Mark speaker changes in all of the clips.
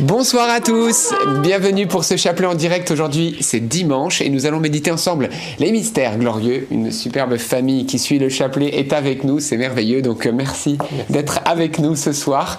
Speaker 1: Bonsoir à tous, bienvenue pour ce chapelet en direct. Aujourd'hui, c'est dimanche et nous allons méditer ensemble les mystères glorieux. Une superbe famille qui suit le chapelet est avec nous, c'est merveilleux. Donc merci d'être avec nous ce soir.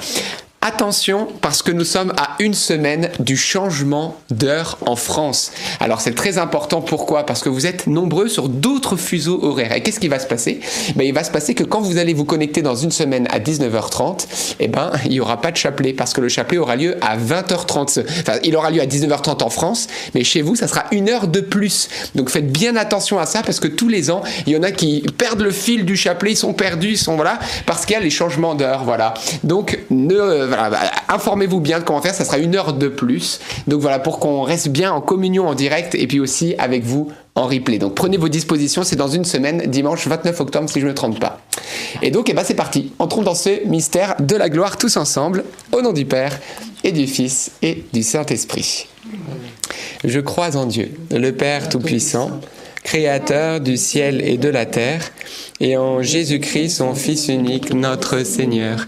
Speaker 1: Attention parce que nous sommes à une semaine du changement d'heure en France. Alors c'est très important, pourquoi? Parce que vous êtes nombreux sur d'autres fuseaux horaires. Et qu'est-ce qui va se passer? Ben, Il va se passer que quand vous allez vous connecter dans une semaine à 19h30, eh ben, il n'y aura pas de chapelet parce que le chapelet aura lieu à 20h30. Enfin, il aura lieu à 19h30 en France, mais chez vous, ça sera une heure de plus. Donc faites bien attention à ça parce que tous les ans, il y en a qui perdent le fil du chapelet, ils sont perdus, ils sont voilà, parce qu'il y a les changements d'heure. Voilà. Donc ne informez-vous bien de comment faire, ça sera une heure de plus. Donc voilà, pour qu'on reste bien en communion en direct et puis aussi avec vous en replay. Donc prenez vos dispositions, c'est dans une semaine, dimanche 29 octobre si je ne me trompe pas. Et donc eh ben, c'est parti, entrons dans ce mystère de la gloire tous ensemble, au nom du Père et du Fils et du Saint-Esprit. Je crois en Dieu, le Père Tout-Puissant, Créateur du ciel et de la terre, et en Jésus-Christ, son Fils unique, notre Seigneur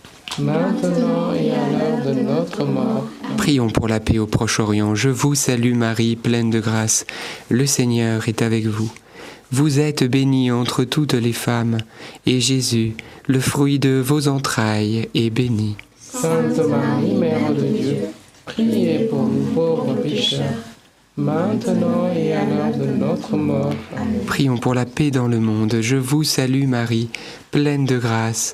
Speaker 2: maintenant et à l'heure de notre mort.
Speaker 1: Prions pour la paix au Proche-Orient. Je vous salue Marie, pleine de grâce. Le Seigneur est avec vous. Vous êtes bénie entre toutes les femmes, et Jésus, le fruit de vos entrailles, est béni.
Speaker 2: Sainte Marie, Mère de Dieu, priez pour nous pauvres pécheurs, maintenant et à l'heure de notre mort.
Speaker 1: Prions pour la paix dans le monde. Je vous salue Marie, pleine de grâce.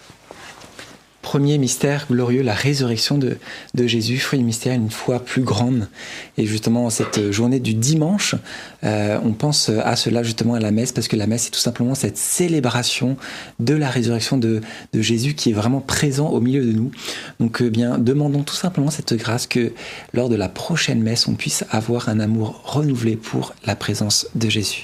Speaker 3: premier mystère glorieux, la résurrection de, de, Jésus, fruit du mystère, une foi plus grande. Et justement, cette journée du dimanche, euh, on pense à cela justement à la messe, parce que la messe, c'est tout simplement cette célébration de la résurrection de, de Jésus qui est vraiment présent au milieu de nous. Donc, euh, bien, demandons tout simplement cette grâce que lors de la prochaine messe, on puisse avoir un amour renouvelé pour la présence de Jésus.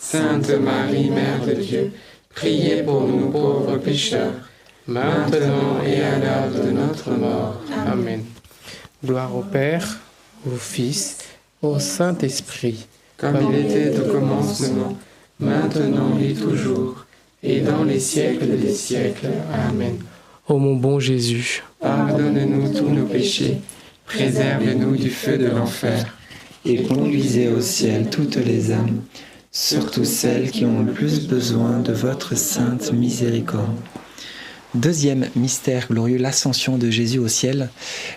Speaker 4: Sainte Marie, Mère de Dieu, priez pour nous pauvres pécheurs, maintenant et à l'heure de notre mort.
Speaker 2: Amen. Gloire au Père, au Fils, au Saint-Esprit,
Speaker 4: comme il était au commencement, maintenant et toujours, et dans les siècles des siècles. Amen.
Speaker 2: Ô mon bon Jésus,
Speaker 4: pardonne-nous tous nos péchés, préserve-nous du feu de l'enfer,
Speaker 1: et conduisez au ciel toutes les âmes, surtout celles qui ont le plus besoin de votre sainte miséricorde.
Speaker 3: Deuxième mystère glorieux, l'ascension de Jésus au ciel.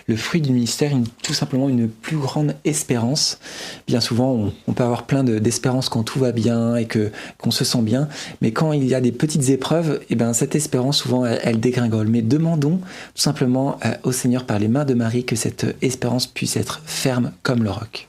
Speaker 3: Le fruit du mystère, tout simplement une plus grande espérance. Bien souvent, on, peut avoir plein d'espérance quand tout va bien et que qu'on se sent bien, mais quand il y a des petites épreuves, et ben cette espérance souvent elle, elle dégringole. Mais demandons tout simplement euh, au Seigneur par les mains de Marie que cette espérance puisse être ferme comme le roc.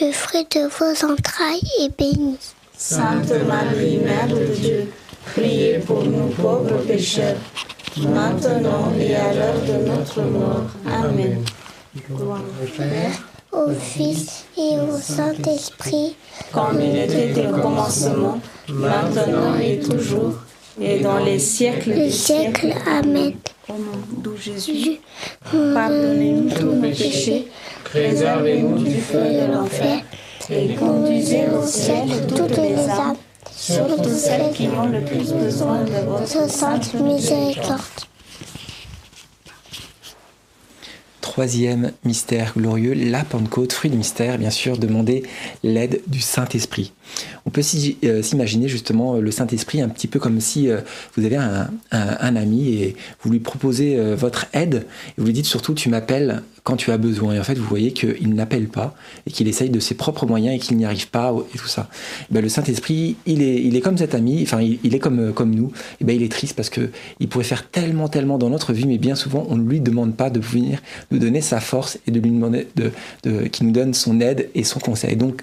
Speaker 5: le fruit de vos entrailles, est béni.
Speaker 2: Sainte Marie, Mère de Dieu, priez pour nous pauvres pécheurs, maintenant et à l'heure de notre mort. Amen.
Speaker 5: Gloire au Père, au Fils et au Saint-Esprit,
Speaker 2: comme il était au commencement, maintenant et toujours, et dans les siècles
Speaker 5: le
Speaker 2: des
Speaker 5: siècle.
Speaker 2: siècles.
Speaker 5: Amen.
Speaker 2: Au nom de Jésus,
Speaker 5: Jésus,
Speaker 2: pardonnez-nous tous nos péchés, préservez-nous du feu de l'enfer, et conduisez au ciel toutes les âmes, surtout celles qui ont le plus besoin de votre
Speaker 5: sainte miséricorde.
Speaker 3: Troisième mystère glorieux, la Pentecôte, fruit du mystère, bien sûr, demander l'aide du Saint-Esprit. On peut euh, s'imaginer justement le Saint-Esprit un petit peu comme si euh, vous avez un, ami et vous lui proposez euh, votre aide et vous lui dites surtout tu m'appelles quand tu as besoin. Et en fait, vous voyez qu'il n'appelle pas et qu'il essaye de ses propres moyens et qu'il n'y arrive pas et tout ça. Et ben, le Saint-Esprit, il est, il est comme cet ami, enfin, il, est comme, euh, comme nous. Et ben, il est triste parce que il pourrait faire tellement, tellement dans notre vie, mais bien souvent, on ne lui demande pas de venir nous donner sa force et de lui demander de, de, qu'il nous donne son aide et son conseil. Donc,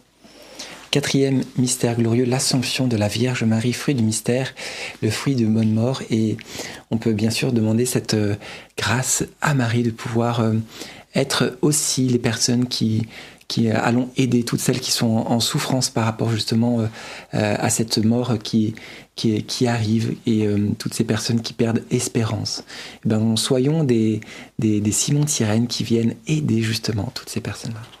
Speaker 3: Quatrième mystère glorieux, l'Assomption de la Vierge Marie, fruit du mystère, le fruit de bonne mort. Et on peut bien sûr demander cette euh, grâce à Marie de pouvoir euh, être aussi les personnes qui, qui euh, allons aider toutes celles qui sont en, souffrance par rapport justement à cette mort qui, qui, qui arrive et toutes ces personnes qui perdent espérance. Eh ben, soyons des, des, des Simon de Sirène qui viennent aider justement toutes ces personnes-là.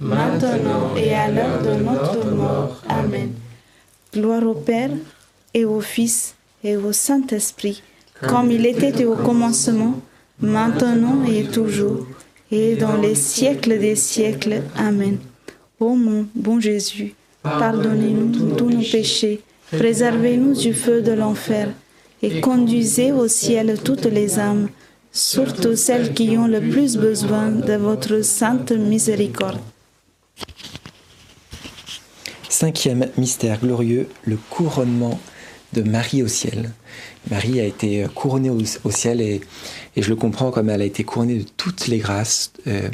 Speaker 2: maintenant et à l'heure de notre mort. Amen.
Speaker 4: Gloire au Père, et au Fils, et au Saint-Esprit, comme il était au commencement, maintenant et toujours, et dans les siècles des siècles. Amen. Ô mon bon Jésus, pardonnez-nous tous nos péchés, préservez-nous du feu de l'enfer, et conduisez au ciel toutes les âmes, surtout celles qui ont le plus besoin de votre sainte miséricorde.
Speaker 3: Cinquième mystère glorieux, le couronnement de Marie au ciel. Marie a été couronnée au, ciel et, et, je le comprends comme elle a été couronnée de toutes les grâces, euh,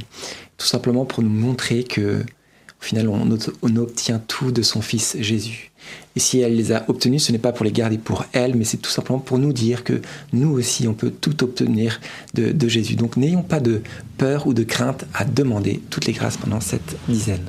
Speaker 3: tout simplement pour nous montrer que au final on, on, obtient tout de son Fils Jésus. Et si elle les a obtenus, ce n'est pas pour les garder pour elle, mais c'est tout simplement pour nous dire que nous aussi on peut tout obtenir de, de Jésus. Donc n'ayons pas de peur ou de crainte à demander toutes les grâces pendant cette dizaine.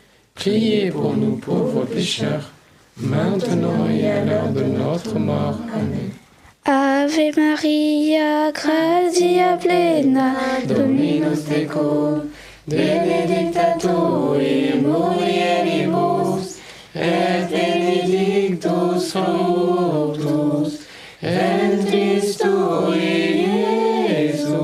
Speaker 2: priez pour nous pauvres pécheurs, maintenant et à l'heure de notre mort. Amen.
Speaker 6: Ave Maria, gratia plena,
Speaker 2: Dominus tecum, benedicta tu in et benedictus fructus ventris tui, Iesus.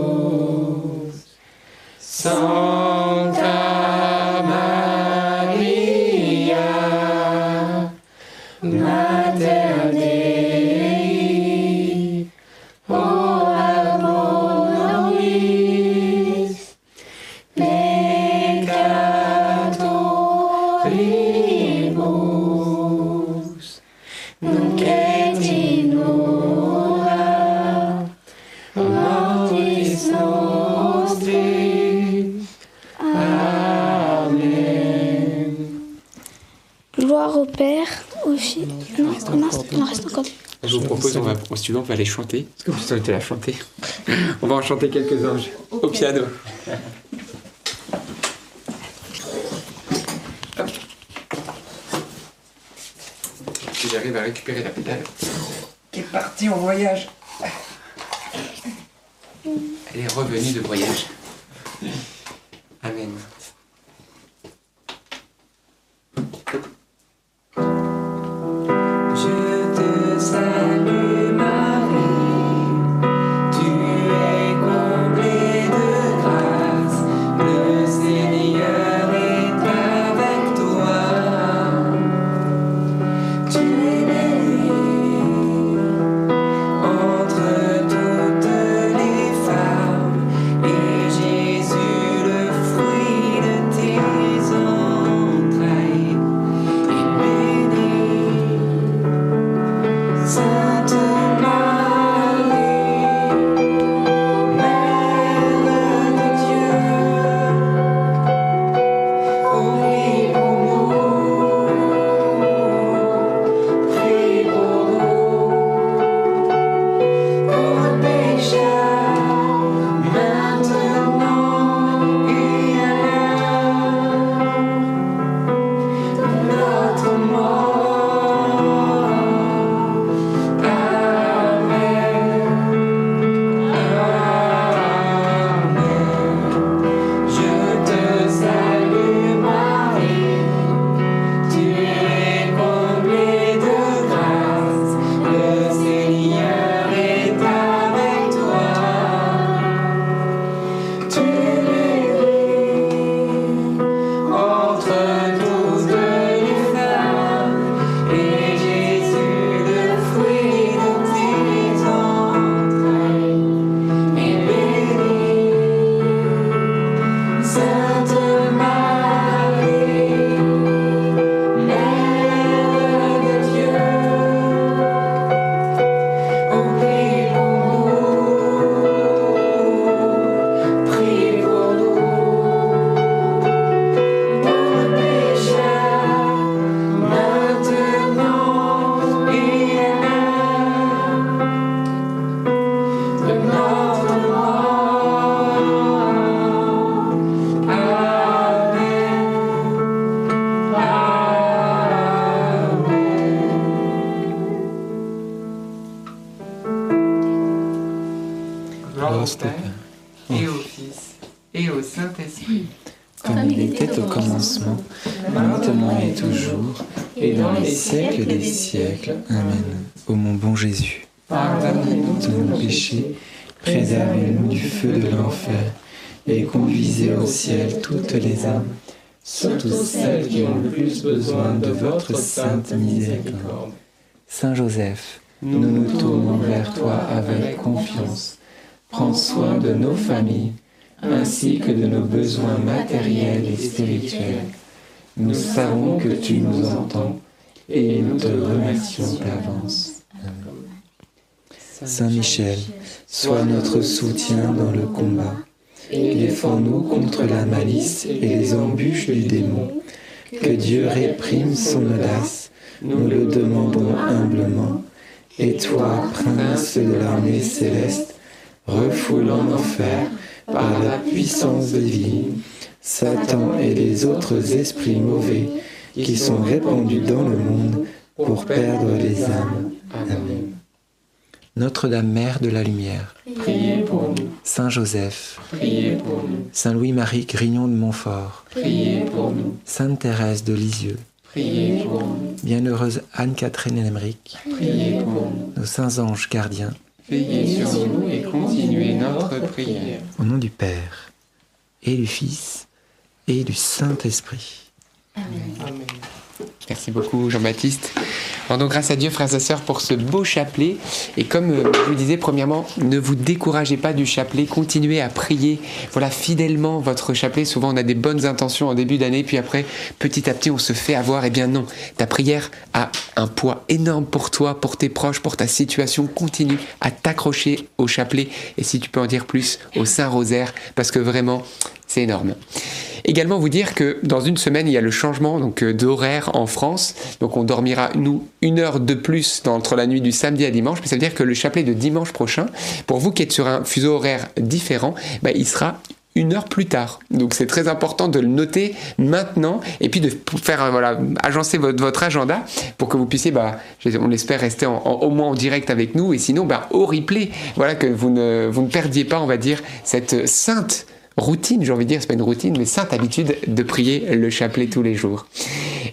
Speaker 1: Va, si tu veux, on va aller chanter. Parce que plus on était là à chanter. On va en chanter quelques-uns au piano. Si j'arrive à récupérer la pédale. Qui est partie en voyage. Elle est revenue de voyage.
Speaker 7: Sainte miséricorde.
Speaker 3: Saint Joseph,
Speaker 7: nous nous tournons vers toi avec confiance. Prends soin de nos familles, ainsi que de nos besoins matériels et spirituels. Nous savons que tu nous entends et nous te remercions d'avance.
Speaker 3: Saint Michel,
Speaker 7: sois notre soutien dans le combat. Défends-nous contre la malice et les embûches du démon. Que Dieu réprime son audace, nous le demandons humblement. Et toi, prince de l'armée céleste, refoule en enfer par la puissance divine Satan et les autres esprits mauvais qui sont répandus dans le monde pour perdre les âmes. Amen.
Speaker 3: Notre-Dame Mère de la Lumière,
Speaker 2: priez pour nous.
Speaker 3: Saint Joseph,
Speaker 2: priez pour nous.
Speaker 3: Saint Louis-Marie Grignon de Montfort,
Speaker 2: priez pour nous.
Speaker 3: Sainte Thérèse de Lisieux,
Speaker 2: priez pour nous.
Speaker 3: Bienheureuse Anne-Catherine
Speaker 2: Emmerich, priez pour nous.
Speaker 3: Nos saints anges gardiens,
Speaker 2: veillez sur nous et continuez notre prière.
Speaker 3: Au nom du Père et du Fils et du Saint-Esprit.
Speaker 2: Amen. Amen.
Speaker 1: Merci beaucoup Jean-Baptiste. Rendons grâce à Dieu, frères et sœurs, pour ce beau chapelet. Et comme euh, je vous disais, premièrement, ne vous découragez pas du chapelet, continuez à prier. Voilà, fidèlement votre chapelet. Souvent, on a des bonnes intentions en début d'année, puis après, petit à petit, on se fait avoir. Eh bien non, ta prière a un poids énorme pour toi, pour tes proches, pour ta situation. Continue à t'accrocher au chapelet. Et si tu peux en dire plus, au Saint-Rosaire, parce que vraiment, c'est énorme. Également vous dire que dans une semaine, il y a le changement euh, d'horaire en France. Donc on dormira, nous, une heure de plus entre la nuit du samedi à dimanche. Mais ça veut dire que le chapelet de dimanche prochain, pour vous qui êtes sur un fuseau horaire différent, bah, il sera une heure plus tard. Donc c'est très important de le noter maintenant et puis de faire euh, voilà agencer votre, votre agenda pour que vous puissiez, bah, on l'espère, rester au moins en direct avec nous et sinon bah, au replay. Voilà que vous ne, vous ne perdiez pas, on va dire, cette sainte routine, j'ai envie de dire, c'est pas une routine, mais sainte habitude de prier le chapelet tous les jours.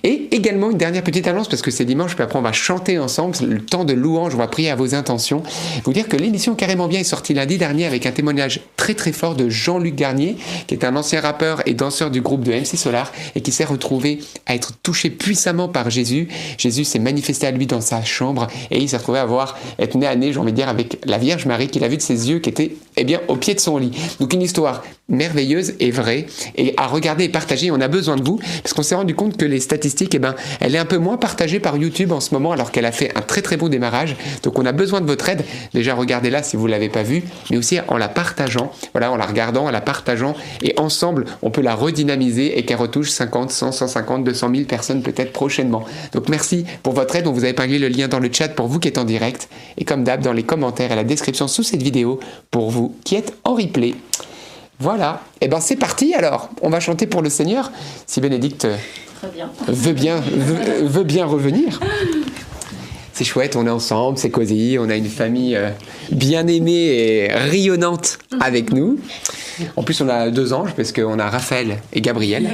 Speaker 1: Et également une dernière petite annonce, parce que c'est dimanche, puis après on va chanter ensemble, le temps de louange, on va prier à vos intentions. Vous dire que l'émission Carrément Bien est sortie lundi dernier avec un témoignage très très fort de Jean-Luc Garnier, qui est un ancien rappeur et danseur du groupe de MC Solar, et qui s'est retrouvé à être touché puissamment par Jésus. Jésus s'est manifesté à lui dans sa chambre, et il s'est retrouvé à voir, être né à nez, j'ai envie de dire, avec la Vierge Marie qu'il a vu de ses yeux, qui était, eh bien, au pied de son lit. Donc une histoire merveilleuse et vraie et à regarder et partager. On a besoin de vous parce qu'on s'est rendu compte que les statistiques, eh ben, elle est un peu moins partagée par YouTube en ce moment alors qu'elle a fait un très très bon démarrage. Donc on a besoin de votre aide. Déjà regardez-la si vous l'avez pas vue, mais aussi en la partageant, voilà, en la regardant, en la partageant et ensemble on peut la redynamiser et qu'elle retouche 50, 100, 150, 200 000 personnes peut-être prochainement. Donc merci pour votre aide. On vous a épinglé le lien dans le chat pour vous qui êtes en direct et comme d'hab dans les commentaires et la description sous cette vidéo pour vous qui êtes en replay. Voilà, et eh ben c'est parti alors. On va chanter pour le Seigneur. Si Bénédicte veut bien, veut, bien revenir. C'est chouette, on est ensemble, c'est cosy, on a une famille euh, bien aimée et rayonnante avec nous. En plus, on a deux anges parce qu'on a Raphaël et Gabriel.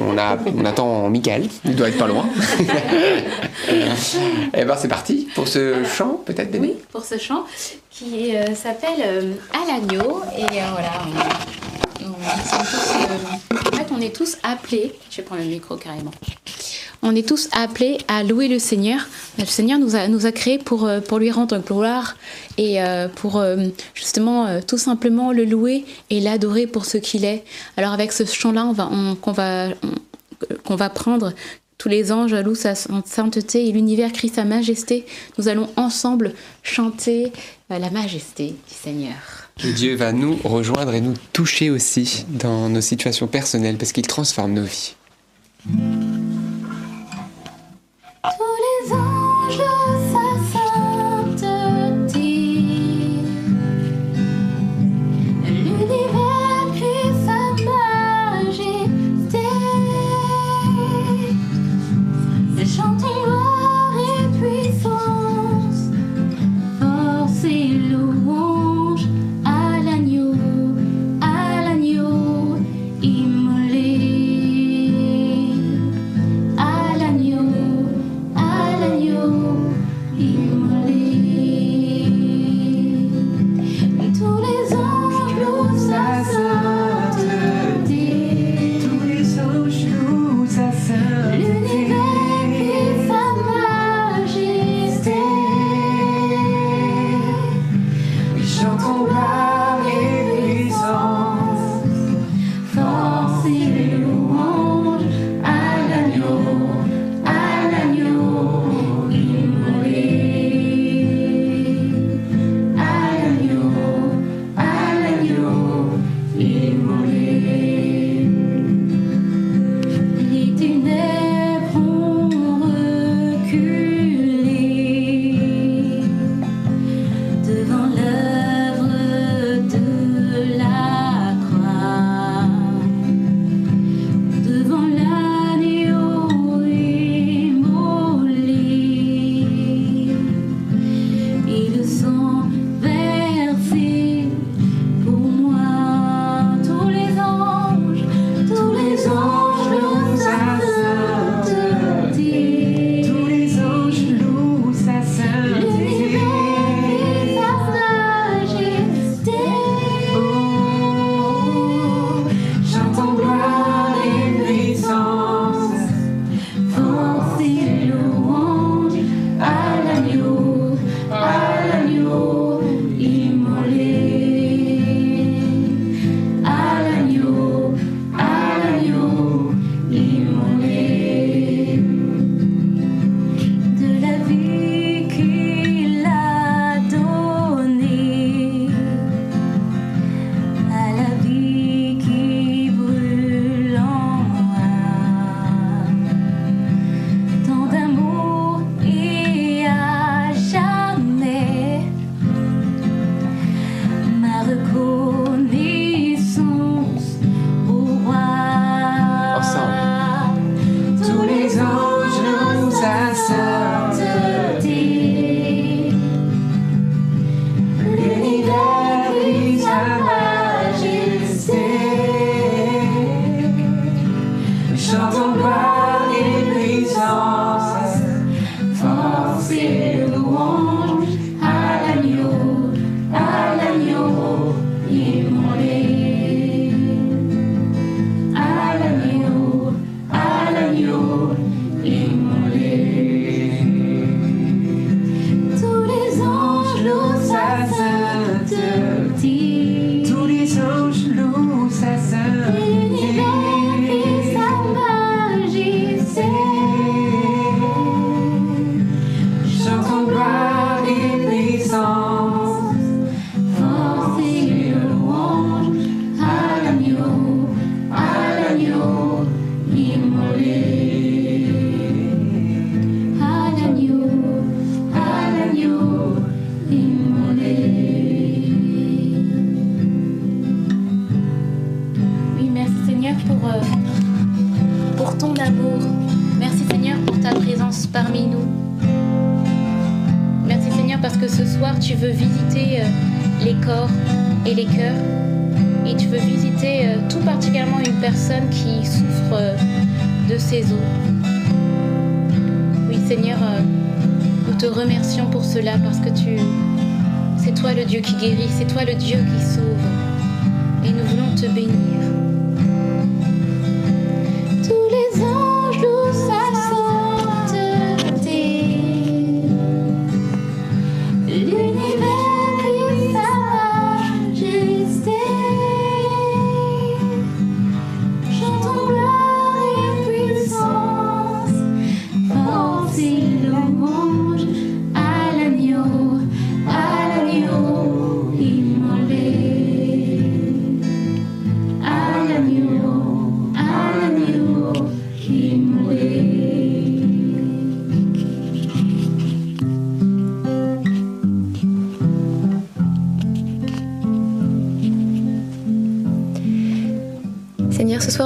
Speaker 1: On, a, on attend Michael, il doit être pas loin. et eh ben c'est parti pour ce chant, peut-être, Béné
Speaker 8: Pour ce chant qui euh, s'appelle euh, À l'agneau. Et euh, voilà, on, en fait, on est tous appelés, je vais prendre le micro carrément, on est tous appelés à louer le Seigneur. Le Seigneur nous a, nous a créés pour, pour lui rendre gloire et pour justement tout simplement le louer et l'adorer pour ce qu'il est. Alors avec ce chant-là, on va, qu'on va, qu'on va prendre, tous les anges louent sa sainteté et l'univers crie sa majesté. Nous allons ensemble chanter euh, la majesté du Seigneur.
Speaker 1: Dieu va nous rejoindre et nous toucher aussi dans nos situations personnelles parce qu'il transforme nos vies.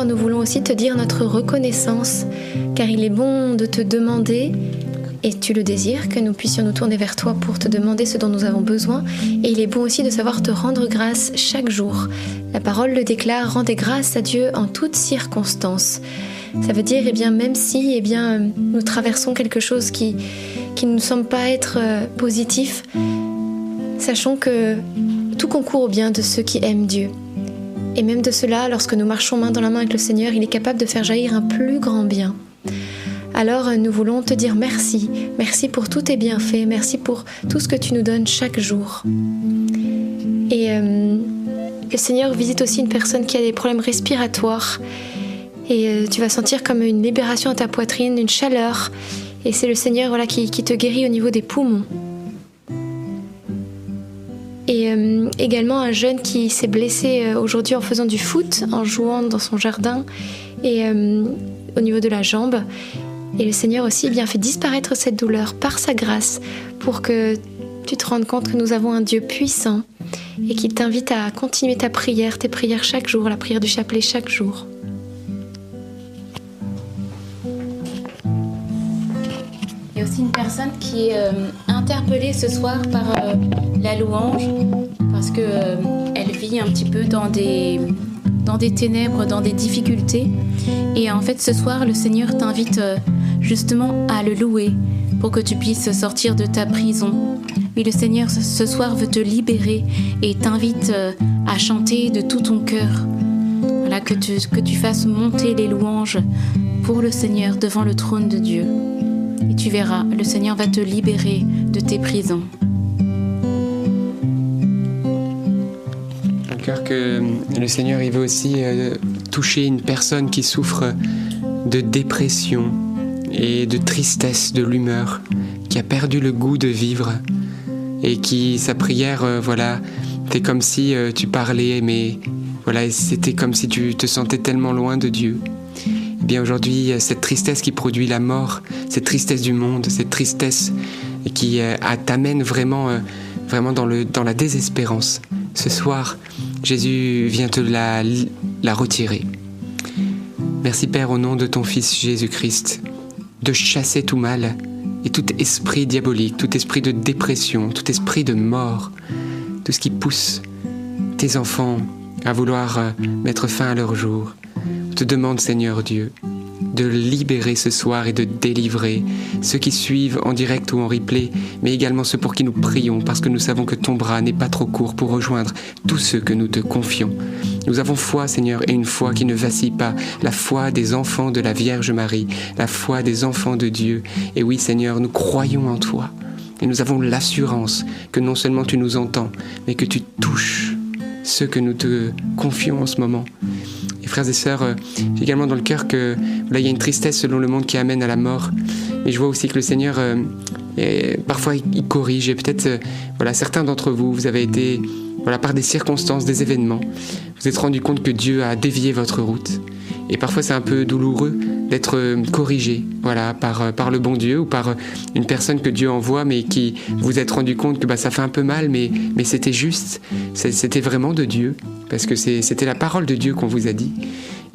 Speaker 9: Nous voulons aussi te dire notre reconnaissance, car il est bon de te demander, et tu le désires, que nous puissions nous tourner vers toi pour te demander ce dont nous avons besoin, et il est bon aussi de savoir te rendre grâce chaque jour. La parole le déclare, rendez grâce à Dieu en toutes circonstances. Ça veut dire, eh bien, même si eh bien, nous traversons quelque chose qui, qui ne nous semble pas être euh, positif, sachons que tout concourt au bien de ceux qui aiment Dieu. Et même de cela, lorsque nous marchons main dans la main avec le Seigneur, il est capable de faire jaillir un plus grand bien. Alors euh, nous voulons te dire merci, merci pour tous tes bienfaits, merci pour tout ce que tu nous donnes chaque jour. Et euh, le Seigneur visite aussi une personne qui a des problèmes respiratoires. Et euh, tu vas sentir comme une libération à ta poitrine, une chaleur. Et c'est le Seigneur qui te guérit au niveau des poumons. Et euh, également un jeune qui s'est blessé euh, aujourd'hui en faisant du foot, en jouant dans son jardin et euh, au niveau de la jambe. Et le Seigneur aussi eh bien fait disparaître cette douleur par sa grâce pour que tu te rendes compte que nous avons un Dieu puissant et qui t'invite à continuer ta prière, tes prières chaque jour, la prière du chapelet chaque jour. Il y a aussi une personne qui est interpellée ce soir par la louange parce que euh, vit un petit peu dans des dans des ténèbres, dans des difficultés. Et en fait, ce soir, le Seigneur t'invite euh, justement à le louer pour que tu puisses sortir de ta prison. Oui, le Seigneur ce soir veut te libérer et t'invite euh, à chanter de tout ton cœur. Voilà, que tu, que tu fasses monter les louanges pour le Seigneur devant le trône de Dieu. Et tu verras, le Seigneur va te libérer de tes prisons.
Speaker 1: que le Seigneur il veut aussi euh, toucher une personne qui souffre de dépression et de tristesse de l'humeur, qui a perdu le goût de vivre et qui sa prière euh, voilà, c'est comme si euh, tu parlais mais voilà, c'était comme si tu te sentais tellement loin de Dieu. Aujourd'hui, cette tristesse qui produit la mort, cette tristesse du monde, cette tristesse qui t'amène vraiment, le, dans la désespérance. Ce soir, Jésus vient te la, la retirer. Merci Père au nom de ton Fils Jésus-Christ de chasser tout mal et tout esprit diabolique, tout esprit de dépression, tout esprit de mort, tout ce qui pousse tes enfants à vouloir euh, mettre fin à leur jour. Te demande Seigneur Dieu de libérer ce soir et de délivrer ceux qui suivent en direct ou en replay, mais également ceux pour qui nous prions, parce que nous savons que ton bras n'est pas trop court pour rejoindre tous ceux que nous te confions. Nous avons foi, Seigneur, et une foi qui ne vacille pas, la foi des enfants de la Vierge Marie, la foi des enfants de Dieu. Et oui, Seigneur, nous croyons en toi. Et nous avons l'assurance que non seulement tu nous entends, mais que tu touches ceux que nous te confions en ce moment. Frères et sœurs, euh, j'ai également dans le cœur que là, il y a une tristesse selon le monde qui amène à la mort. Mais je vois aussi que le Seigneur, euh, parfois, il corrige. Et peut-être, euh, voilà, certains d'entre vous, vous avez été, voilà, par des circonstances, des événements, vous êtes rendu compte que Dieu a dévié votre route. Et parfois, c'est un peu douloureux d'être euh, corrigé, voilà, par, euh, par le bon Dieu ou par euh, une personne que Dieu envoie, mais qui vous êtes rendu compte que bah, ça fait un peu mal, mais, mais c'était juste, c'était vraiment de Dieu, parce que c'était la parole de Dieu qu'on vous a dit.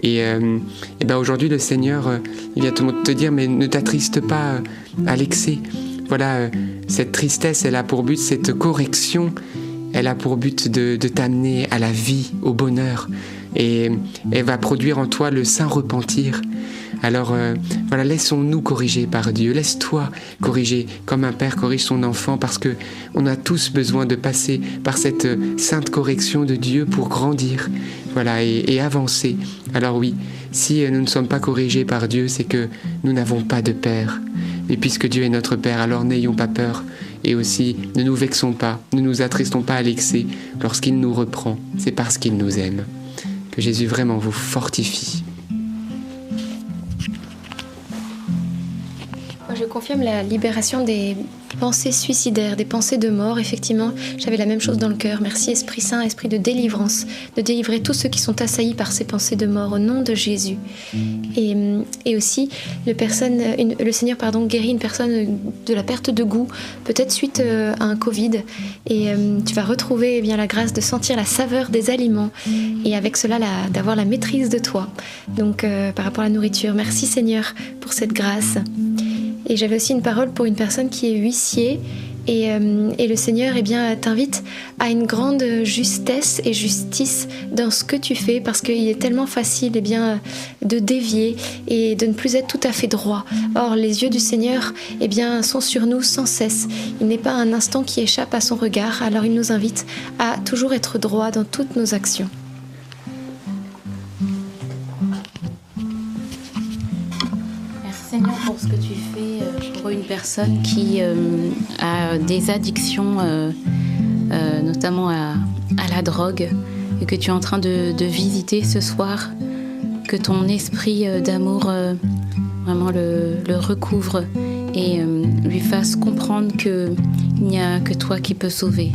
Speaker 1: Et, et ben aujourd'hui, le Seigneur, il vient te, te dire, mais ne t'attriste pas à l'excès. Voilà, cette tristesse, elle a pour but, cette correction, elle a pour but de, de t'amener à la vie, au bonheur. Et elle va produire en toi le saint repentir. Alors euh, voilà, laissons-nous corriger par Dieu. Laisse-toi corriger comme un père corrige son enfant parce que on a tous besoin de passer par cette sainte correction de Dieu pour grandir, voilà, et, avancer. Alors oui, si nous ne sommes pas corrigés par Dieu, c'est que nous n'avons pas de père. Et puisque Dieu est notre Père, alors n'ayons pas peur. Et aussi, ne nous vexons pas, ne nous attristons pas à l'excès lorsqu'il nous reprend. C'est parce qu'il nous aime. Que Jésus vraiment vous fortifie.
Speaker 9: je confirme la libération des pensées suicidaires, des pensées de mort. Effectivement, j'avais la même chose dans le cœur. Merci Esprit Saint, Esprit de délivrance, de délivrer tous ceux qui sont assaillis par ces pensées de mort au nom de Jésus. Et, et aussi, le, personne, le Seigneur pardon, guérit une personne de la perte de goût, peut-être suite euh, à un Covid. Et euh, tu vas retrouver eh bien, la grâce de sentir la saveur des aliments et avec cela d'avoir la maîtrise de toi. Donc euh, par rapport à la nourriture, merci Seigneur pour cette grâce. Et j'avais aussi une parole pour une personne qui est huissier. Et, euh, et le Seigneur eh bien, t'invite à une grande justesse et justice dans ce que tu fais parce qu'il est tellement facile eh bien, de dévier et de ne plus être tout à fait droit. Or, les yeux du Seigneur eh bien, sont sur nous sans cesse. Il n'est pas un instant qui échappe à son regard, alors il nous invite à toujours être droit dans toutes nos actions.
Speaker 8: Pour ce que tu fais euh, pour une personne qui euh, a des addictions, euh, notamment à, la drogue, et que tu es en train de, visiter ce soir. Que ton esprit d'amour vraiment le, le, recouvre et lui fasse comprendre qu'il n'y a que toi qui peux sauver.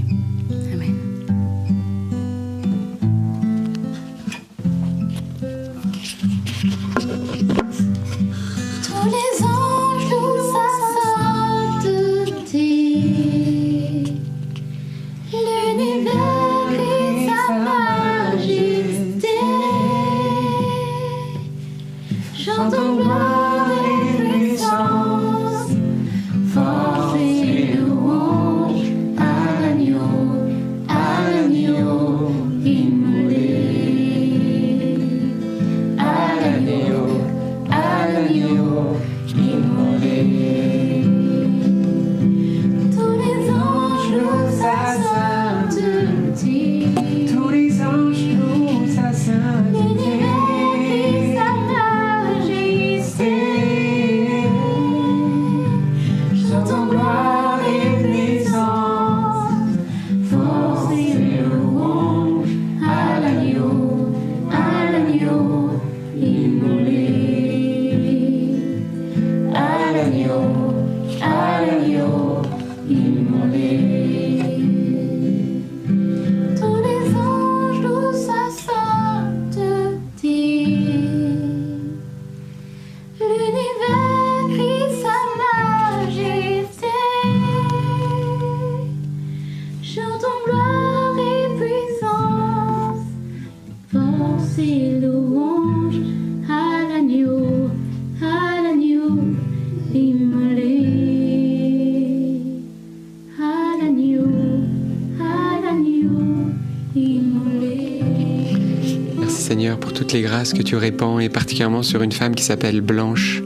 Speaker 1: Grâces que tu répands et particulièrement sur une femme qui s'appelle Blanche.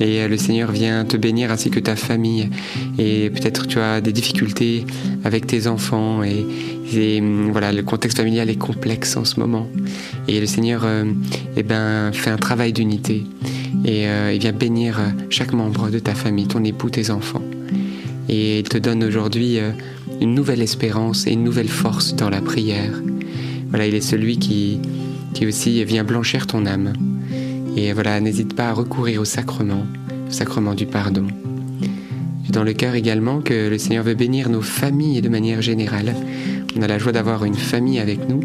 Speaker 1: Et euh, le Seigneur vient te bénir ainsi que ta famille. Et peut-être tu as des difficultés avec tes enfants et, hum, voilà, le contexte familial est complexe en ce moment. Et le Seigneur euh, eh ben, fait un travail d'unité et euh, il vient bénir chaque membre de ta famille, ton époux, tes enfants. Et il te donne aujourd'hui une nouvelle espérance et une nouvelle force dans la prière. Voilà, il est celui qui, qui aussi vient blanchir ton âme. Et voilà, n'hésite pas à recourir au sacrement, au sacrement du pardon. Dans le cœur également que le Seigneur veut bénir nos familles de manière générale. On a la joie d'avoir une famille avec nous.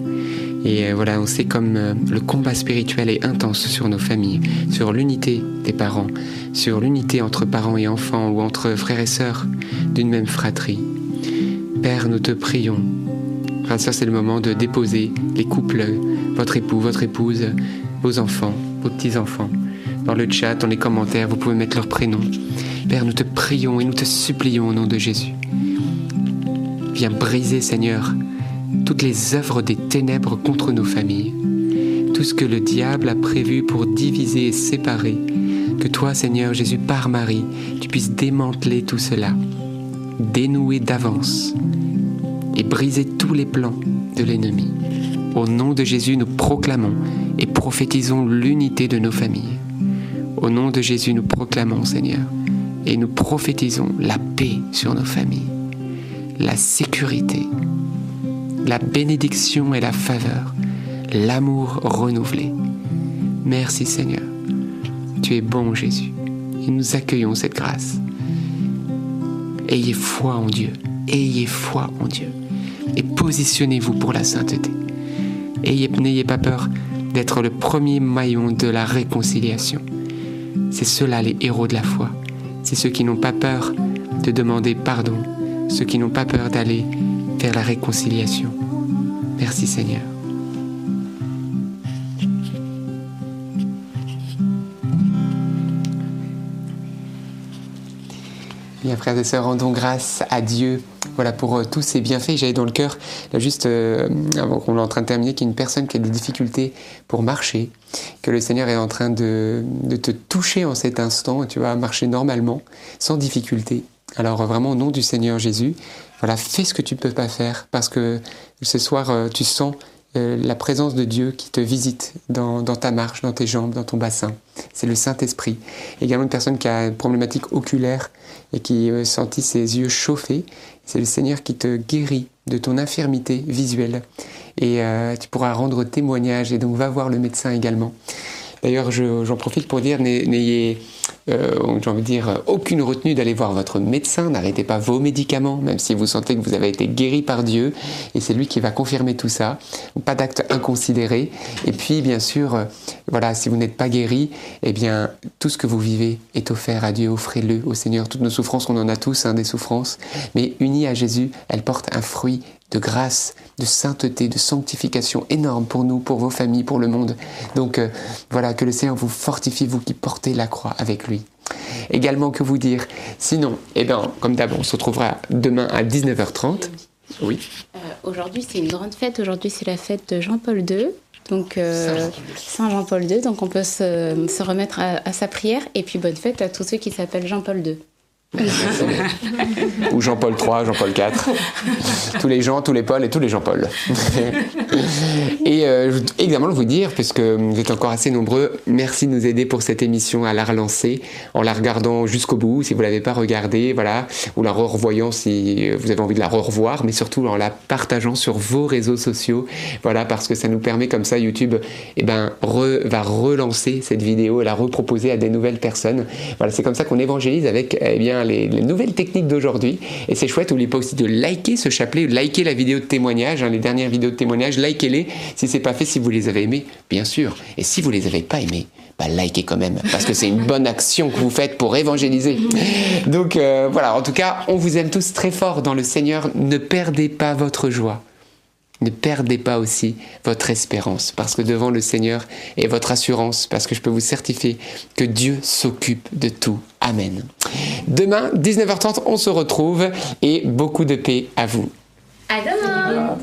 Speaker 1: Et euh, voilà, on sait comme euh, le combat spirituel est intense sur nos familles, sur l'unité des parents, sur l'unité entre parents et enfants ou entre frères et sœurs d'une même fratrie. Père, nous te prions. Frère et c'est le moment de déposer les couples, votre époux, votre épouse, vos enfants, vos petits-enfants. Dans le chat, dans les commentaires, vous pouvez mettre leur prénom. Père, nous te prions et nous te supplions au nom de Jésus. Viens briser, Seigneur, toutes les œuvres des ténèbres contre nos familles. Tout ce que le diable a prévu pour diviser et séparer. Que toi, Seigneur Jésus, par Marie, tu puisses démanteler tout cela, dénouer d'avance et briser tous les plans de l'ennemi. Au nom de Jésus, nous proclamons et prophétisons l'unité de nos familles. Au nom de Jésus, nous proclamons, Seigneur, et nous prophétisons la paix sur nos familles, la sécurité, la bénédiction et la faveur, l'amour renouvelé. Merci Seigneur. Tu es bon Jésus, et nous accueillons cette grâce. Ayez foi en Dieu, ayez foi en Dieu, et positionnez-vous pour la sainteté. N'ayez pas peur d'être le premier maillon de la réconciliation. C'est ceux-là les héros de la foi. C'est ceux qui n'ont pas peur de demander pardon, ceux qui n'ont pas peur d'aller vers la réconciliation. Merci Seigneur. Bien frères et sœurs, rendons grâce à Dieu voilà, pour euh, tous ces bienfaits. J'avais dans le cœur, là juste euh, avant qu'on est en train de terminer, qu'il y a une personne qui a des difficultés pour marcher, que le Seigneur est en train de, te toucher en cet instant, tu vas marcher normalement, sans difficulté. Alors vraiment au nom du Seigneur Jésus, voilà, fais ce que tu ne peux pas faire parce que ce soir euh, tu sens la présence de Dieu qui te visite dans, ta marche, dans tes jambes, dans ton bassin. C'est le Saint-Esprit. Également une personne qui a une problématique oculaire et qui sentit ses yeux chauffés c'est le Seigneur qui te guérit de ton infirmité visuelle. Et euh, tu pourras rendre témoignage et donc va voir le médecin également. D'ailleurs, j'en profite pour dire, n'ayez euh, aucune retenue d'aller voir votre médecin, n'arrêtez pas vos médicaments, même si vous sentez que vous avez été guéri par Dieu, et c'est lui qui va confirmer tout ça. Pas d'acte inconsidéré. Et puis, bien sûr, euh, voilà, si vous n'êtes pas guéri, eh bien, tout ce que vous vivez est offert à Dieu, offrez-le au Seigneur. Toutes nos souffrances, on en a tous, hein, des souffrances, mais unies à Jésus, elles portent un fruit de grâce, de sainteté, de sanctification énorme pour nous, pour vos familles, pour le monde. Donc euh, voilà, que le Seigneur vous fortifie, vous qui portez la croix avec lui. Également, que vous dire Sinon, eh bien, comme d'hab, on se retrouvera demain à 19h30. Oui.
Speaker 8: Euh, aujourd'hui, c'est une grande fête. Aujourd'hui, c'est la fête de Jean-Paul II. Donc, euh, Saint Jean-Paul II. Donc, on peut se, remettre à, à, sa prière. Et puis, bonne fête à tous ceux qui s'appellent Jean-Paul II.
Speaker 1: Ou Jean-Paul III, Jean-Paul IV. tous les Jean, tous les Paul et tous les Jean-Paul. et euh, je vous dire, puisque vous êtes encore assez nombreux, merci de nous aider pour cette émission à la relancer en la regardant jusqu'au bout, si vous ne l'avez pas regardée, voilà, ou la revoyant si vous avez envie de la revoir, mais surtout en la partageant sur vos réseaux sociaux, voilà, parce que ça nous permet comme ça, YouTube eh ben, va relancer cette vidéo et la reproposer à des nouvelles personnes. Voilà, c'est comme ça qu'on évangélise avec eh bien, les, nouvelles techniques d'aujourd'hui. Et c'est chouette, n'oubliez pas aussi de liker ce chapelet, liker la vidéo de témoignage, hein, les dernières vidéos de témoignage, likez-les si c'est pas fait, si vous les avez aimées, bien sûr. Et si vous les avez pas aimées, bah, likez quand même, parce que c'est une bonne action que vous faites pour évangéliser. Donc euh, voilà, en tout cas, on vous aime tous très fort dans le Seigneur. Ne perdez pas votre joie. Ne perdez pas aussi votre espérance, parce que devant le Seigneur et votre assurance, parce que je peux vous certifier que Dieu s'occupe de tout. Amen. Demain, 19h30, on se retrouve et beaucoup de paix à vous.
Speaker 8: À demain